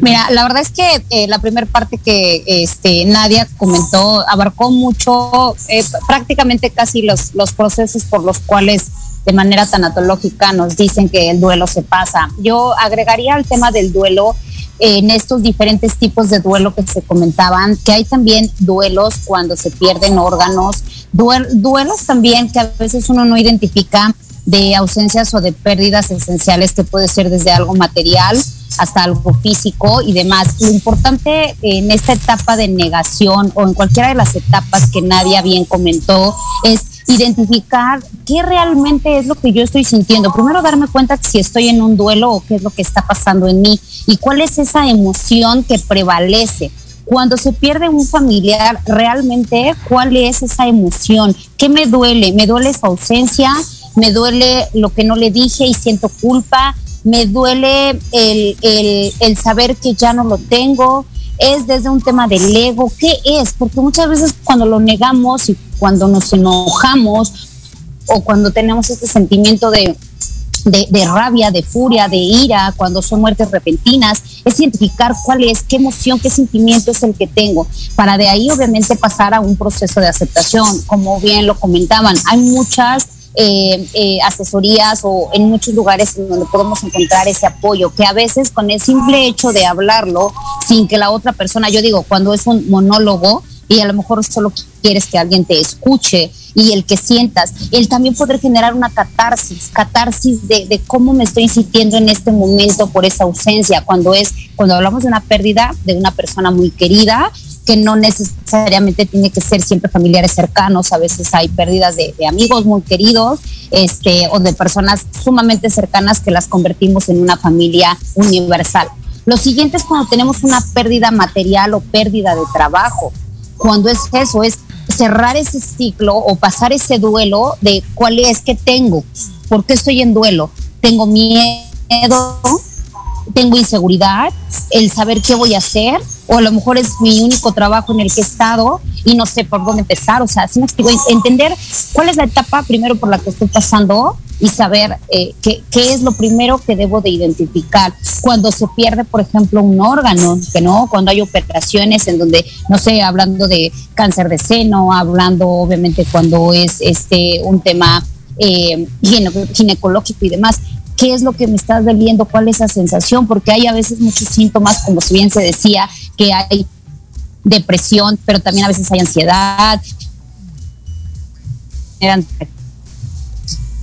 Mira, la verdad es que eh, la primera parte que este, Nadia comentó abarcó mucho, eh, prácticamente casi los, los procesos por los cuales de manera tanatológica nos dicen que el duelo se pasa. Yo agregaría al tema del duelo en estos diferentes tipos de duelo que se comentaban, que hay también duelos cuando se pierden órganos, duelos también que a veces uno no identifica de ausencias o de pérdidas esenciales que puede ser desde algo material hasta algo físico y demás. Lo importante en esta etapa de negación o en cualquiera de las etapas que Nadia bien comentó es identificar qué realmente es lo que yo estoy sintiendo. Primero darme cuenta si estoy en un duelo o qué es lo que está pasando en mí y cuál es esa emoción que prevalece cuando se pierde un familiar, realmente, ¿cuál es esa emoción? ¿Qué me duele? ¿Me duele su ausencia? ¿Me duele lo que no le dije y siento culpa? ¿Me duele el, el, saber que ya no lo tengo? ¿Es desde un tema del ego? ¿Qué es? Porque muchas veces cuando lo negamos y cuando nos enojamos o cuando tenemos este sentimiento de de, rabia, de furia, de ira, cuando son muertes repentinas, es identificar cuál es, qué emoción, qué sentimiento es el que tengo, para de ahí obviamente pasar a un proceso de aceptación. Como bien lo comentaban, hay muchas eh, eh, asesorías o en muchos lugares donde podemos encontrar ese apoyo, que a veces con el simple hecho de hablarlo, sin que la otra persona, yo digo, cuando es un monólogo y a lo mejor solo quieres que alguien te escuche, y el que sientas, el también poder generar una catarsis, catarsis de, cómo me estoy sintiendo en este momento por esa ausencia, cuando es, cuando hablamos de una pérdida de una persona muy querida, que no necesariamente tiene que ser siempre familiares cercanos, a veces hay pérdidas de, de, amigos muy queridos, este, o de personas sumamente cercanas que las convertimos en una familia universal. Lo siguiente es cuando tenemos una pérdida material o pérdida de trabajo. Cuando es eso, es cerrar ese ciclo o pasar ese duelo de cuál es que tengo, por qué estoy en duelo. Tengo miedo, tengo inseguridad, el saber qué voy a hacer, o a lo mejor es mi único trabajo en el que he estado y no sé por dónde empezar. O sea, si me explico, entender cuál es la etapa primero por la que estoy pasando y saber eh, qué, qué, es lo primero que debo de identificar. Cuando se pierde, por ejemplo, un órgano, que no, cuando hay operaciones en donde, no sé, hablando de cáncer de seno, hablando obviamente cuando es este un tema eh, ginecológico y demás. ¿Qué es lo que me está doliendo? ¿Cuál es esa sensación? Porque hay a veces muchos síntomas, como si bien se decía, que hay depresión, pero también a veces hay ansiedad.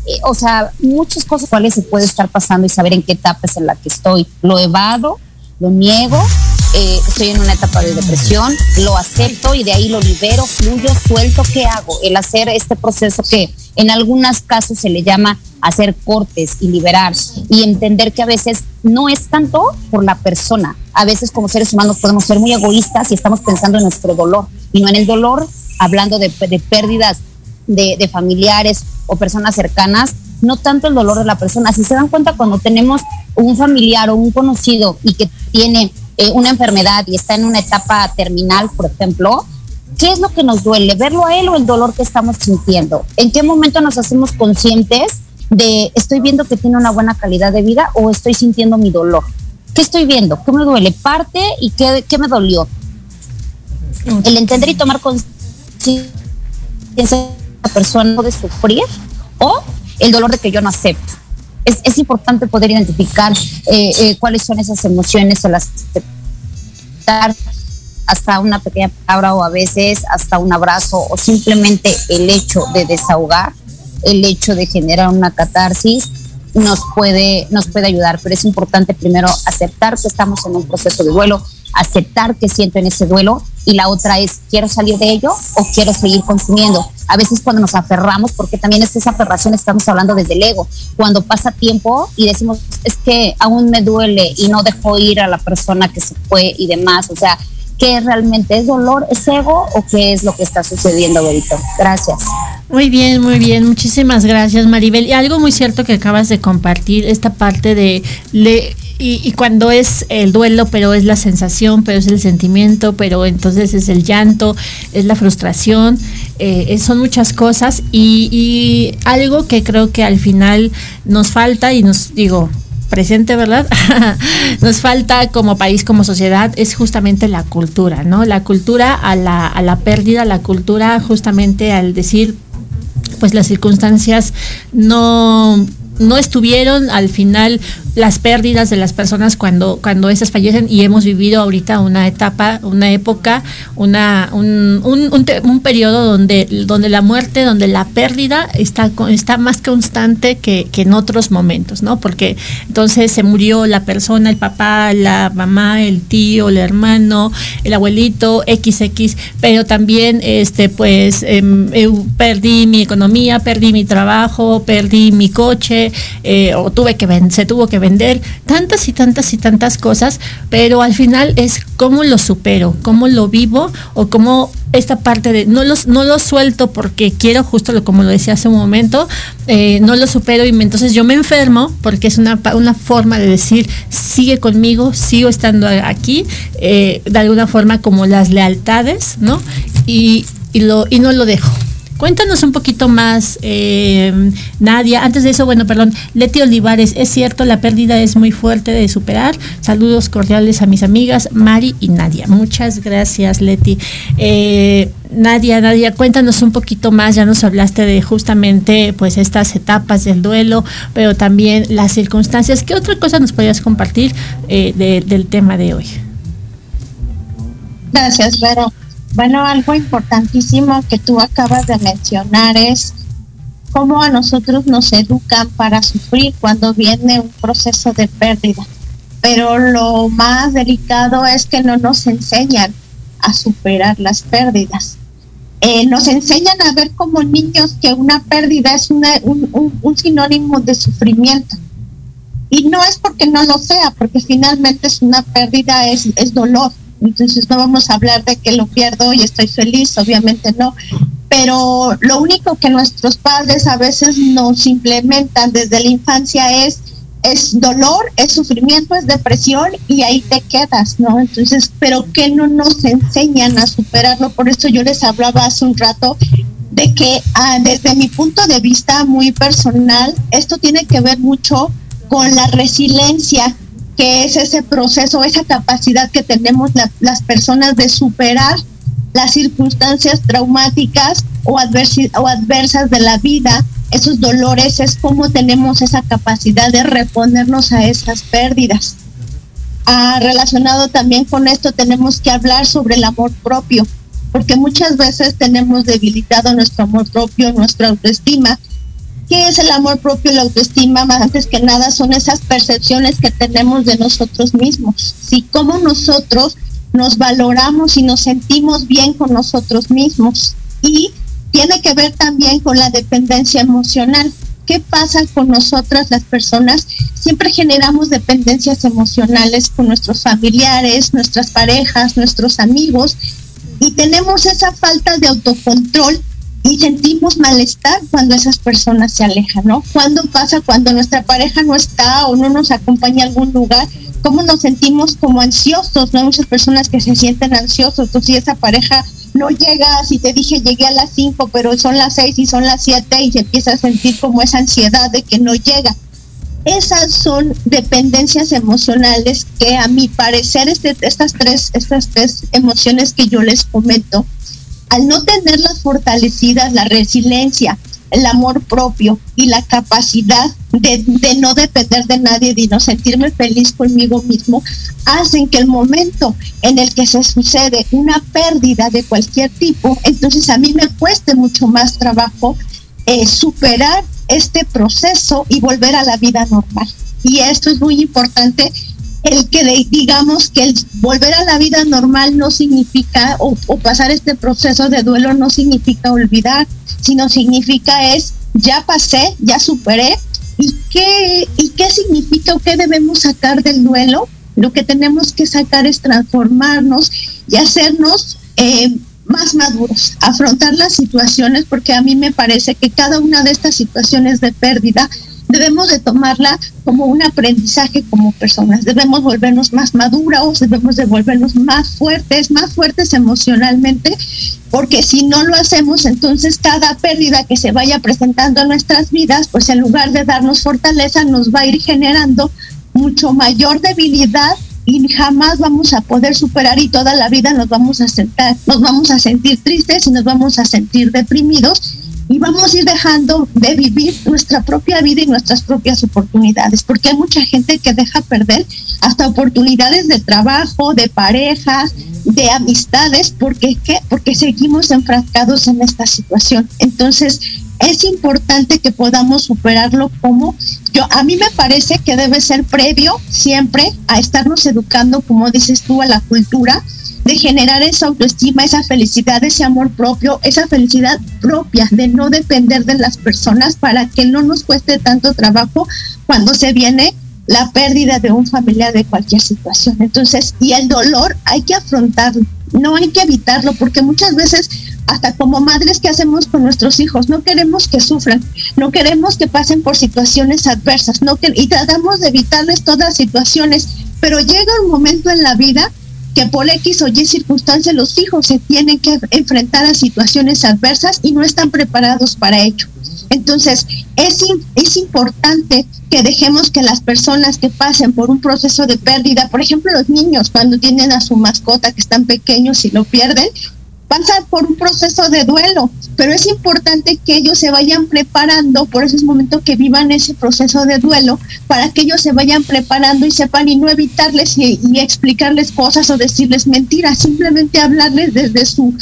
Eh, o sea, muchas cosas cuáles se puede estar pasando y saber en qué etapa es en la que estoy. Lo evado, lo niego, eh, estoy en una etapa de depresión, lo acepto y de ahí lo libero, fluyo, suelto. ¿Qué hago? El hacer este proceso que en algunos casos se le llama hacer cortes y liberar y entender que a veces no es tanto por la persona. A veces como seres humanos podemos ser muy egoístas y estamos pensando en nuestro dolor y no en el dolor, hablando de, de pérdidas de, familiares o personas cercanas, no tanto el dolor de la persona. Si se dan cuenta, cuando tenemos un familiar o un conocido y que tiene eh, una enfermedad y está en una etapa terminal, por ejemplo, ¿qué es lo que nos duele? ¿Verlo a él o el dolor que estamos sintiendo? ¿En qué momento nos hacemos conscientes de estoy viendo que tiene una buena calidad de vida o estoy sintiendo mi dolor? ¿Qué estoy viendo? ¿Qué me duele? Parte y qué, qué me dolió. El entender y tomar conciencia persona de sufrir o el dolor de que yo no acepto. Es, es importante poder identificar eh, eh, cuáles son esas emociones las aceptar hasta una pequeña palabra o a veces hasta un abrazo o simplemente el hecho de desahogar, el hecho de generar una catarsis nos puede, nos puede ayudar, pero es importante primero aceptar que estamos en un proceso de duelo, aceptar que siento en ese duelo y la otra es quiero salir de ello o quiero seguir consumiendo. A veces cuando nos aferramos, porque también es esa aferración, estamos hablando desde el ego, cuando pasa tiempo y decimos es que aún me duele y no dejo ir a la persona que se fue y demás, o sea, ¿qué realmente es dolor, es ego o qué es lo que está sucediendo ahorita? Gracias. Muy bien, muy bien. Muchísimas gracias, Maribel. Y algo muy cierto que acabas de compartir, esta parte de le, y, cuando es el duelo, pero es la sensación, pero es el sentimiento, pero entonces es el llanto, es la frustración, eh, son muchas cosas y, y algo que creo que al final nos falta y nos digo, presente, ¿verdad? [LAUGHS] Nos falta como país, como sociedad, es justamente la cultura, ¿no? La cultura a la, a la pérdida, la cultura justamente al decir, pues las circunstancias no no estuvieron al final las pérdidas de las personas cuando, cuando esas fallecen y hemos vivido ahorita una etapa, una época, una, un, un, un, periodo donde, donde la muerte, donde la pérdida está, está más constante que, que, en otros momentos, ¿no? Porque entonces se murió la persona, el papá, la mamá, el tío, el hermano, el abuelito, XX, pero también este pues eh, perdí mi economía, perdí mi trabajo, perdí mi coche, eh, o tuve que se tuvo que vender, tantas y tantas y tantas cosas, pero al final es cómo lo supero, cómo lo vivo o cómo esta parte de no los no lo suelto porque quiero justo lo como lo decía hace un momento eh, no lo supero y entonces yo me enfermo porque es una, una forma de decir sigue conmigo sigo estando aquí eh, de alguna forma como las lealtades no y, y lo y no lo dejo Cuéntanos un poquito más, eh, Nadia. Antes de eso, bueno, perdón, Leti Olivares, es cierto, la pérdida es muy fuerte de superar. Saludos cordiales a mis amigas Mari y Nadia. Muchas gracias, Leti. Eh, Nadia, Nadia, cuéntanos un poquito más. Ya nos hablaste de justamente, pues, estas etapas del duelo, pero también las circunstancias. ¿Qué otra cosa nos podrías compartir eh, del tema de hoy? Gracias, Vero. Bueno, algo importantísimo que tú acabas de mencionar es cómo a nosotros nos educan para sufrir cuando viene un proceso de pérdida. Pero lo más delicado es que no nos enseñan a superar las pérdidas. Eh, nos enseñan a ver como niños que una pérdida es un, sinónimo de sufrimiento. Y no es porque no lo sea, porque finalmente es una pérdida, es dolor entonces no vamos a hablar de que lo pierdo y estoy feliz, obviamente no. Pero lo único que nuestros padres a veces nos implementan desde la infancia es es dolor, es sufrimiento, es depresión y ahí te quedas, ¿no? Entonces, pero que no nos enseñan a superarlo, por eso yo les hablaba hace un rato de que ah, desde mi punto de vista muy personal, esto tiene que ver mucho con la resiliencia, que es ese proceso, esa capacidad que tenemos las personas de superar las circunstancias traumáticas o, o adversas de la vida, esos dolores, es como tenemos esa capacidad de reponernos a esas pérdidas. Ah, relacionado también con esto, tenemos que hablar sobre el amor propio, porque muchas veces tenemos debilitado nuestro amor propio, nuestra autoestima. ¿Qué es el amor propio y la autoestima? Más antes que nada son esas percepciones que tenemos de nosotros mismos. Si cómo nosotros nos valoramos y nos sentimos bien con nosotros mismos. Y tiene que ver también con la dependencia emocional. ¿Qué pasa con nosotras las personas? Siempre generamos dependencias emocionales con nuestros familiares, nuestras parejas, nuestros amigos y tenemos esa falta de autocontrol y sentimos malestar cuando esas personas se alejan, ¿no? ¿Cuándo pasa cuando nuestra pareja no está o no nos acompaña a algún lugar? ¿Cómo nos sentimos como ansiosos? No hay muchas personas que se sienten ansiosos, entonces si esa pareja no llega, si te dije llegué a las 5, pero son las 6 y son las 7 y se empieza a sentir como esa ansiedad de que no llega. Esas son dependencias emocionales que a mi parecer este, estas, tres, estas tres emociones que yo les comento, al no tenerlas fortalecidas, la resiliencia, el amor propio y la capacidad de, no depender de nadie, de no sentirme feliz conmigo mismo, hacen que el momento en el que se sucede una pérdida de cualquier tipo, entonces a mí me cueste mucho más trabajo eh, superar este proceso y volver a la vida normal. Y esto es muy importante el que digamos que volver a la vida normal no significa o, pasar este proceso de duelo no significa olvidar, sino significa es ya pasé, ya superé y qué y qué significa o qué debemos sacar del duelo. Lo que tenemos que sacar es transformarnos y hacernos eh, más maduros, afrontar las situaciones, porque a mí me parece que cada una de estas situaciones de pérdida debemos de tomarla como un aprendizaje como personas, debemos volvernos más maduros, debemos de volvernos más fuertes, más fuertes emocionalmente, porque si no lo hacemos, entonces cada pérdida que se vaya presentando en nuestras vidas, pues en lugar de darnos fortaleza, nos va a ir generando mucho mayor debilidad y jamás vamos a poder superar y toda la vida nos vamos a sentar, nos vamos a sentir tristes y nos vamos a sentir deprimidos y vamos a ir dejando de vivir nuestra propia vida y nuestras propias oportunidades, porque hay mucha gente que deja perder hasta oportunidades de trabajo, de parejas, de amistades, porque ¿qué? porque seguimos enfrascados en esta situación. Entonces, es importante que podamos superarlo como yo a mí me parece que debe ser previo siempre a estarnos educando, como dices tú, a la cultura de generar esa autoestima, esa felicidad, ese amor propio, esa felicidad propia, de no depender de las personas para que no nos cueste tanto trabajo cuando se viene la pérdida de un familiar de cualquier situación. Entonces, y el dolor hay que afrontarlo, no hay que evitarlo, porque muchas veces, hasta como madres, ¿qué hacemos con nuestros hijos? No queremos que sufran, no queremos que pasen por situaciones adversas, no que, y tratamos de evitarles todas situaciones, pero llega un momento en la vida que por X o Y circunstancias los hijos se tienen que enfrentar a situaciones adversas y no están preparados para ello. Entonces, es, es importante que dejemos que las personas que pasen por un proceso de pérdida, por ejemplo, los niños cuando tienen a su mascota que están pequeños y lo pierden, pasan por un proceso de duelo, pero es importante que ellos se vayan preparando, por eso es momento que vivan ese proceso de duelo, para que ellos se vayan preparando y sepan y no evitarles y, y explicarles cosas o decirles mentiras, simplemente hablarles desde su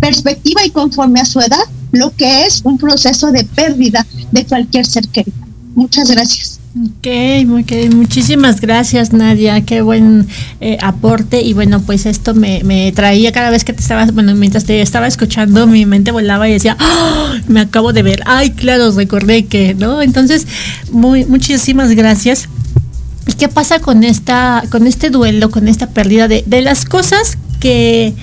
perspectiva y conforme a su edad lo que es un proceso de pérdida de cualquier ser querido. Muchas gracias. Ok, okay, muchísimas gracias Nadia, qué buen eh, aporte y bueno, pues esto me, traía cada vez que te estabas, bueno, mientras te estaba escuchando mi mente volaba y decía, ¡Ah! me acabo de ver, ay, claro, recordé que, ¿no? Entonces, muy, muchísimas gracias. ¿Y qué pasa con esta, con este duelo, con esta pérdida de, de las cosas que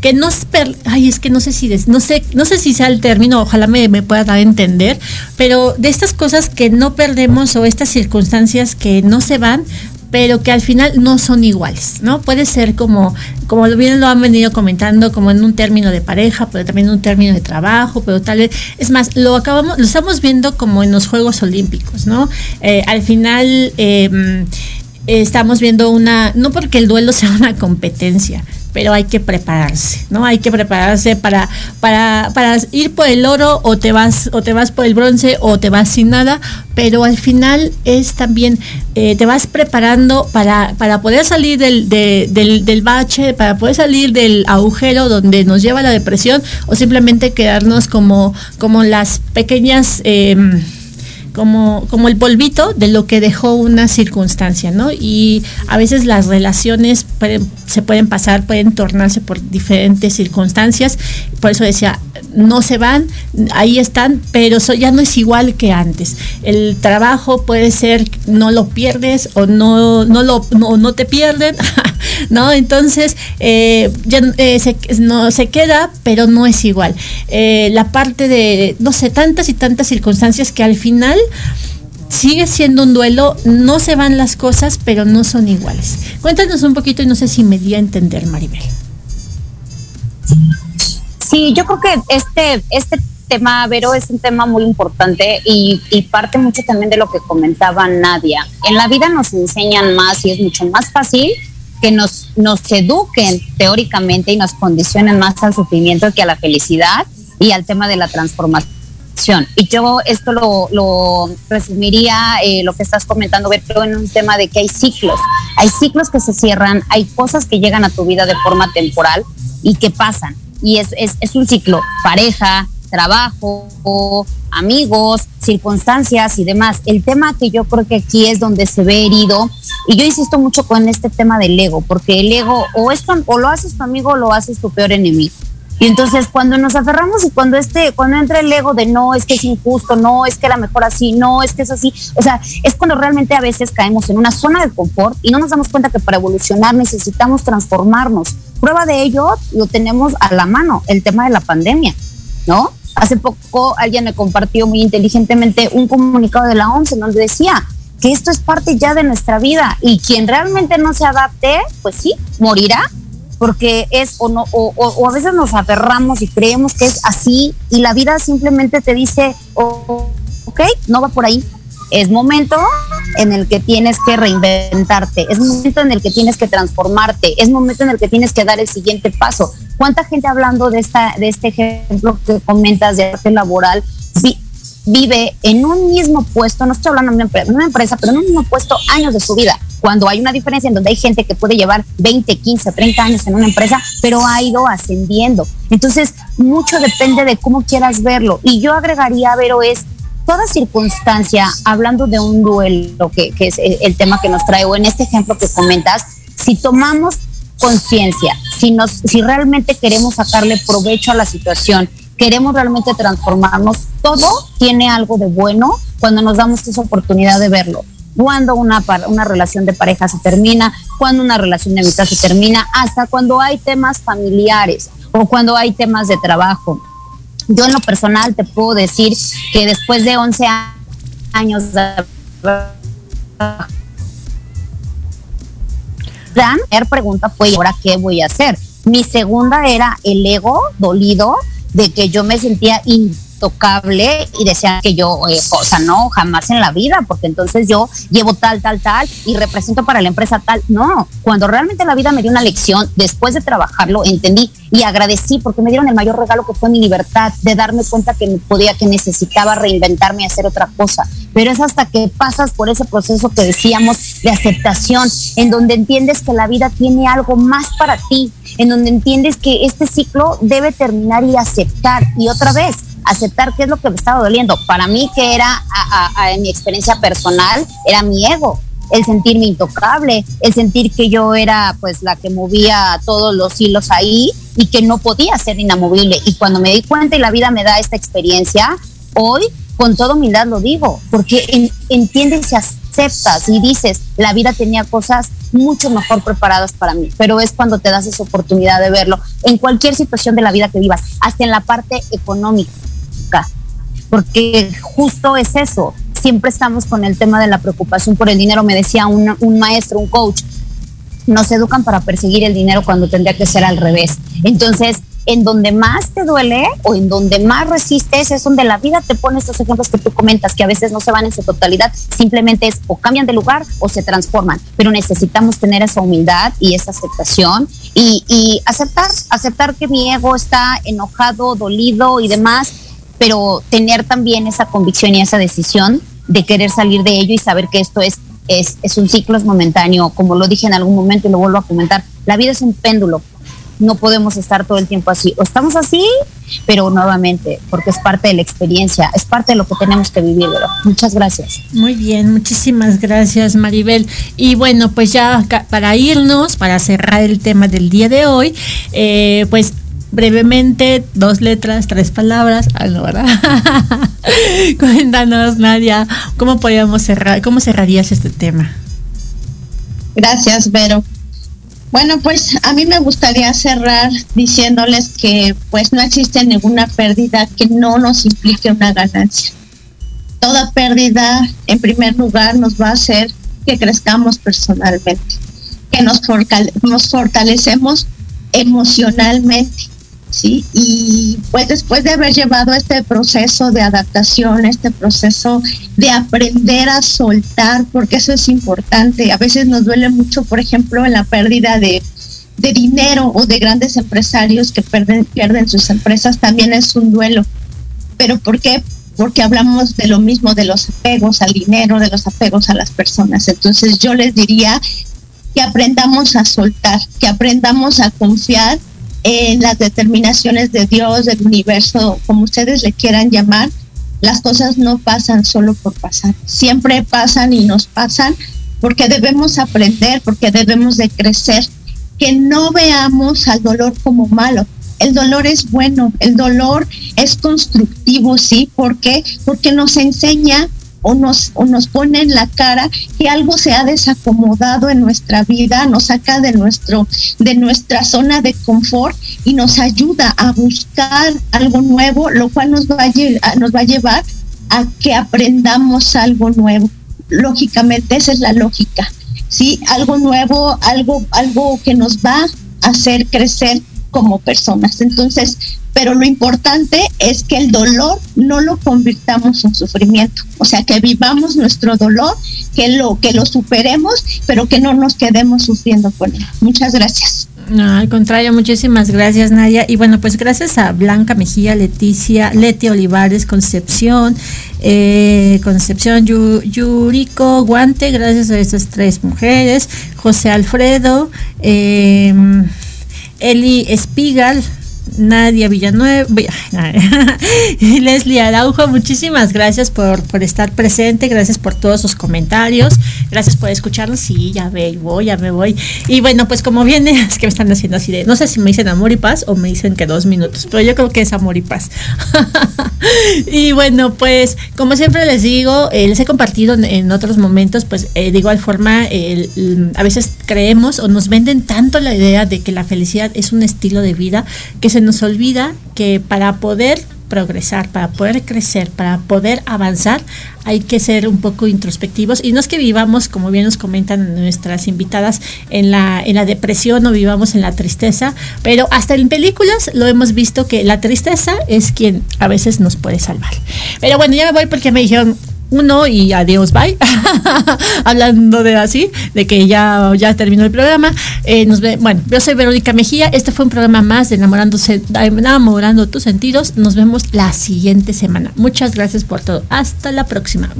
que no es ay es que no sé si no sé no sé si sea el término ojalá me, me, pueda dar a entender pero de estas cosas que no perdemos o estas circunstancias que no se van pero que al final no son iguales, ¿no? Puede ser como, como bien lo han venido comentando, como en un término de pareja, pero también en un término de trabajo, pero tal vez, es más, lo acabamos, lo estamos viendo como en los Juegos Olímpicos, ¿no? Eh, al final eh, estamos viendo una, no porque el duelo sea una competencia, pero hay que prepararse, ¿no? Hay que prepararse para, para, para ir por el oro o te vas, o te vas por el bronce o te vas sin nada, pero al final es también, eh, te vas preparando para, para poder salir del, del, del, bache, para poder salir del agujero donde nos lleva la depresión o simplemente quedarnos como, como las pequeñas... Eh, como, como el polvito de lo que dejó una circunstancia, ¿no? Y a veces las relaciones se pueden pasar, pueden tornarse por diferentes circunstancias. Por eso decía, no se van, ahí están, pero ya no es igual que antes. El trabajo puede ser, no lo pierdes o no, no, lo, no, te pierden, [LAUGHS] ¿no? Entonces, eh, ya eh, se, no, se queda, pero no es igual. Eh, la parte de, no sé, tantas y tantas circunstancias que al final sigue siendo un duelo, no se van las cosas, pero no son iguales. Cuéntanos un poquito y no sé si me di a entender, Maribel. Sí, yo creo que este, este tema, Vero, es un tema muy importante y, y, parte mucho también de lo que comentaba Nadia. En la vida nos enseñan más y es mucho más fácil que nos, nos eduquen teóricamente y nos condicionen más al sufrimiento que a la felicidad y al tema de la transformación y yo esto lo, resumiría, eh, lo que estás comentando, Beto, en un tema de que hay ciclos. Hay ciclos que se cierran, hay cosas que llegan a tu vida de forma temporal y que pasan. Y es, es, un ciclo, pareja, trabajo, amigos, circunstancias y demás. El tema que yo creo que aquí es donde se ve herido, y yo insisto mucho con este tema del ego, porque el ego o, es o lo haces tu amigo o lo haces tu peor enemigo. Y entonces cuando nos aferramos y cuando este, cuando entra el ego de no, es que es injusto, no, es que era mejor así, no, es que es así, o sea, es cuando realmente a veces caemos en una zona de confort y no nos damos cuenta que para evolucionar necesitamos transformarnos. Prueba de ello lo tenemos a la mano, el tema de la pandemia, ¿no? Hace poco alguien me compartió muy inteligentemente un comunicado de la OMS en donde decía que esto es parte ya de nuestra vida y quien realmente no se adapte, pues sí, morirá porque es o no o, a veces nos aferramos y creemos que es así y la vida simplemente te dice oh, ok no va por ahí es momento en el que tienes que reinventarte, es momento en el que tienes que transformarte, es momento en el que tienes que dar el siguiente paso. ¿Cuánta gente hablando de esta de este ejemplo que comentas de arte laboral vive en un mismo puesto, no estoy hablando de una empresa, pero en un mismo puesto años de su vida. Cuando hay una diferencia en donde hay gente que puede llevar 20, 15, 30 años en una empresa, pero ha ido ascendiendo. Entonces, mucho depende de cómo quieras verlo. Y yo agregaría, Vero, es toda circunstancia, hablando de un duelo, que, que es el tema que nos trae, o en este ejemplo que comentas, si tomamos conciencia, si, nos, si realmente queremos sacarle provecho a la situación queremos realmente transformarnos, todo tiene algo de bueno cuando nos damos esa oportunidad de verlo. Cuando una, una relación de pareja se termina, cuando una relación de amistad se termina, hasta cuando hay temas familiares o cuando hay temas de trabajo. Yo en lo personal te puedo decir que después de 11 años de la primera pregunta fue, ¿y ahora qué voy a hacer? Mi segunda era el ego dolido de que yo me sentía intocable y decía que yo, eh, o sea, no, jamás en la vida, porque entonces yo llevo tal, tal, tal y represento para la empresa tal. No, cuando realmente la vida me dio una lección, después de trabajarlo, entendí y agradecí porque me dieron el mayor regalo que fue mi libertad, de darme cuenta que podía, que necesitaba reinventarme y hacer otra cosa. Pero es hasta que pasas por ese proceso que decíamos de aceptación, en donde entiendes que la vida tiene algo más para ti, en donde entiendes que este ciclo debe terminar y aceptar. Y otra vez, aceptar qué es lo que me estaba doliendo. Para mí, que era, en mi experiencia personal, era mi ego el sentirme intocable, el sentir que yo era pues la que movía todos los hilos ahí y que no podía ser inamovible. Y cuando me di cuenta y la vida me da esta experiencia, hoy con toda humildad lo digo, porque entiendes y aceptas y dices, la vida tenía cosas mucho mejor preparadas para mí, pero es cuando te das esa oportunidad de verlo en cualquier situación de la vida que vivas, hasta en la parte económica, porque justo es eso, siempre estamos con el tema de la preocupación por el dinero, me decía un, un maestro, un coach, nos educan para perseguir el dinero cuando tendría que ser al revés. Entonces, en donde más te duele o en donde más resistes es donde la vida te pone estos ejemplos que tú comentas, que a veces no se van en su totalidad, simplemente es o cambian de lugar o se transforman, pero necesitamos tener esa humildad y esa aceptación y, aceptar, aceptar que mi ego está enojado, dolido y demás, pero tener también esa convicción y esa decisión de querer salir de ello y saber que esto es, es, es un ciclo, es momentáneo, como lo dije en algún momento y lo vuelvo a comentar, la vida es un péndulo, no podemos estar todo el tiempo así. O estamos así, pero nuevamente, porque es parte de la experiencia, es parte de lo que tenemos que vivir. Muchas gracias. Muy bien, muchísimas gracias Maribel. Y bueno, pues ya para irnos, para cerrar el tema del día de hoy, eh, pues brevemente, dos letras, tres palabras. Ah, no, ¿verdad? [LAUGHS] Cuéntanos, Nadia, ¿cómo podríamos cerrar, cómo cerrarías este tema? Gracias, Vero. Bueno, pues a mí me gustaría cerrar diciéndoles que pues no existe ninguna pérdida que no nos implique una ganancia. Toda pérdida, en primer lugar, nos va a hacer que crezcamos personalmente, que nos, nos fortalecemos emocionalmente, ¿sí? Y pues después de haber llevado este proceso de adaptación, este proceso de aprender a soltar, porque eso es importante, a veces nos duele mucho, por ejemplo, en la pérdida de, dinero o de grandes empresarios que pierden, pierden sus empresas, también es un duelo. ¿Pero por qué? Porque hablamos de lo mismo, de los apegos al dinero, de los apegos a las personas. Entonces yo les diría que aprendamos a soltar, que aprendamos a confiar en las determinaciones de Dios, del universo, como ustedes le quieran llamar, las cosas no pasan solo por pasar, siempre pasan y nos pasan porque debemos aprender, porque debemos de crecer, que no veamos al dolor como malo. El dolor es bueno, el dolor es constructivo, ¿sí? ¿Por qué? Porque nos enseña o nos, o nos pone en la cara que algo se ha desacomodado en nuestra vida, nos saca de, nuestro, de nuestra zona de confort y nos ayuda a buscar algo nuevo, lo cual nos va a, nos va a llevar a que aprendamos algo nuevo. Lógicamente, esa es la lógica. ¿sí? Algo nuevo, algo, algo que nos va a hacer crecer como personas. Entonces, pero lo importante es que el dolor no lo convirtamos en sufrimiento, o sea, que vivamos nuestro dolor, que lo que lo superemos, pero que no nos quedemos sufriendo con él. Muchas gracias. No, al contrario, muchísimas gracias Nadia. Y bueno, pues gracias a Blanca Mejía, Leticia, Leti Olivares, Concepción, eh, Concepción Yuriko Guante, gracias a estas tres mujeres, José Alfredo, eh, Eli Espigal, Nadia Villanueva [LAUGHS] Leslie Araujo, muchísimas gracias por, por, estar presente, gracias por todos sus comentarios, gracias por escucharnos, sí, ya ve, voy, ya me voy. Y bueno, pues como viene, [LAUGHS] es que me están haciendo así de, no sé si me dicen amor y paz o me dicen que dos minutos, pero yo creo que es amor y paz. [LAUGHS] y bueno, pues como siempre les digo, eh, les he compartido en, otros momentos, pues eh, de igual forma, a veces creemos o nos venden tanto la idea de que la felicidad es un estilo de vida que se nos olvida que para poder progresar, para poder crecer, para poder avanzar, hay que ser un poco introspectivos y no es que vivamos, como bien nos comentan nuestras invitadas, en la, en la depresión o vivamos en la tristeza, pero hasta en películas lo hemos visto que la tristeza es quien a veces nos puede salvar. Pero bueno, ya me voy porque me dijeron, uno y adiós, bye. [LAUGHS] Hablando de así, de que ya, ya terminó el programa. Eh, bueno, yo soy Verónica Mejía. Este fue un programa más de enamorándose, enamorando tus sentidos. Nos vemos la siguiente semana. Muchas gracias por todo. Hasta la próxima.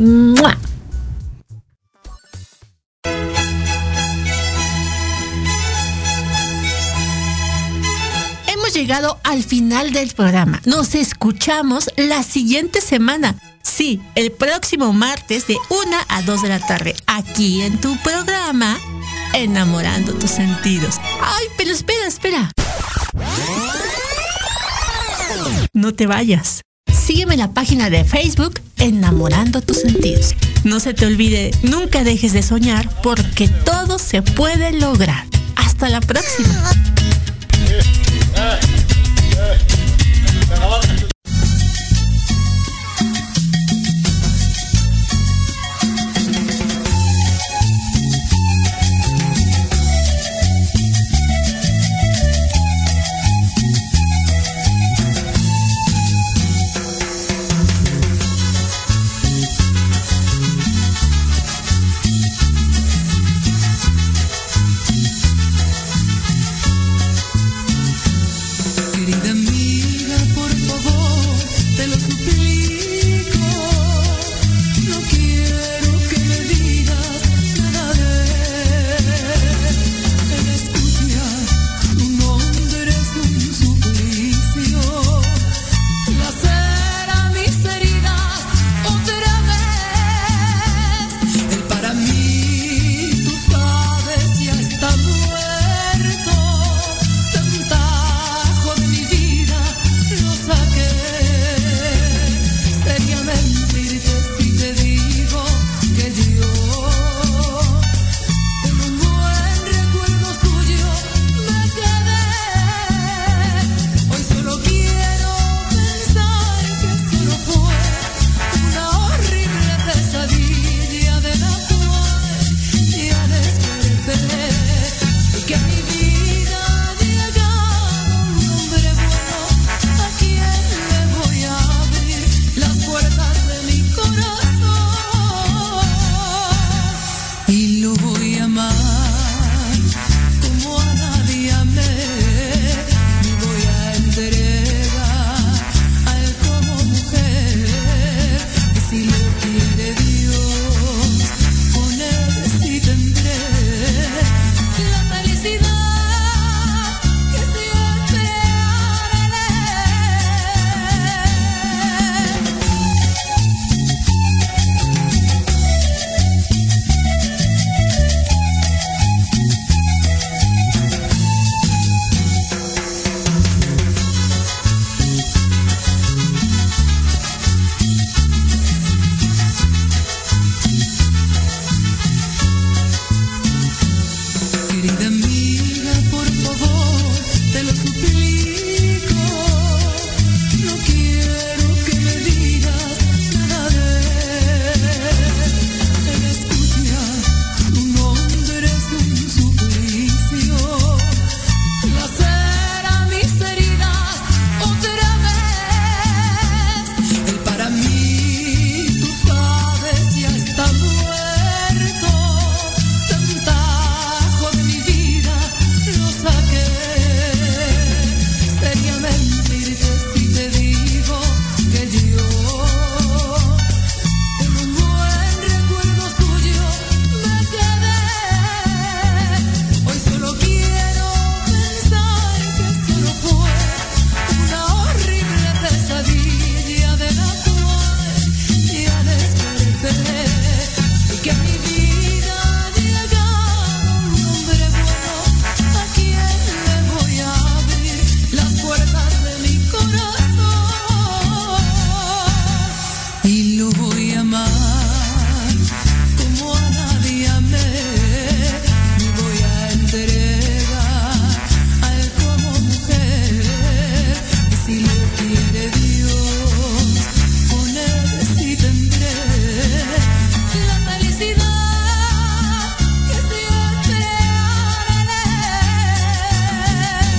Hemos llegado al final del programa. Nos escuchamos la siguiente semana. Sí, el próximo martes de 1 a 2 de la tarde, aquí en tu programa, Enamorando tus sentidos. Ay, pero espera, espera. No te vayas. Sígueme en la página de Facebook, Enamorando tus sentidos. No se te olvide, nunca dejes de soñar porque todo se puede lograr. Hasta la próxima.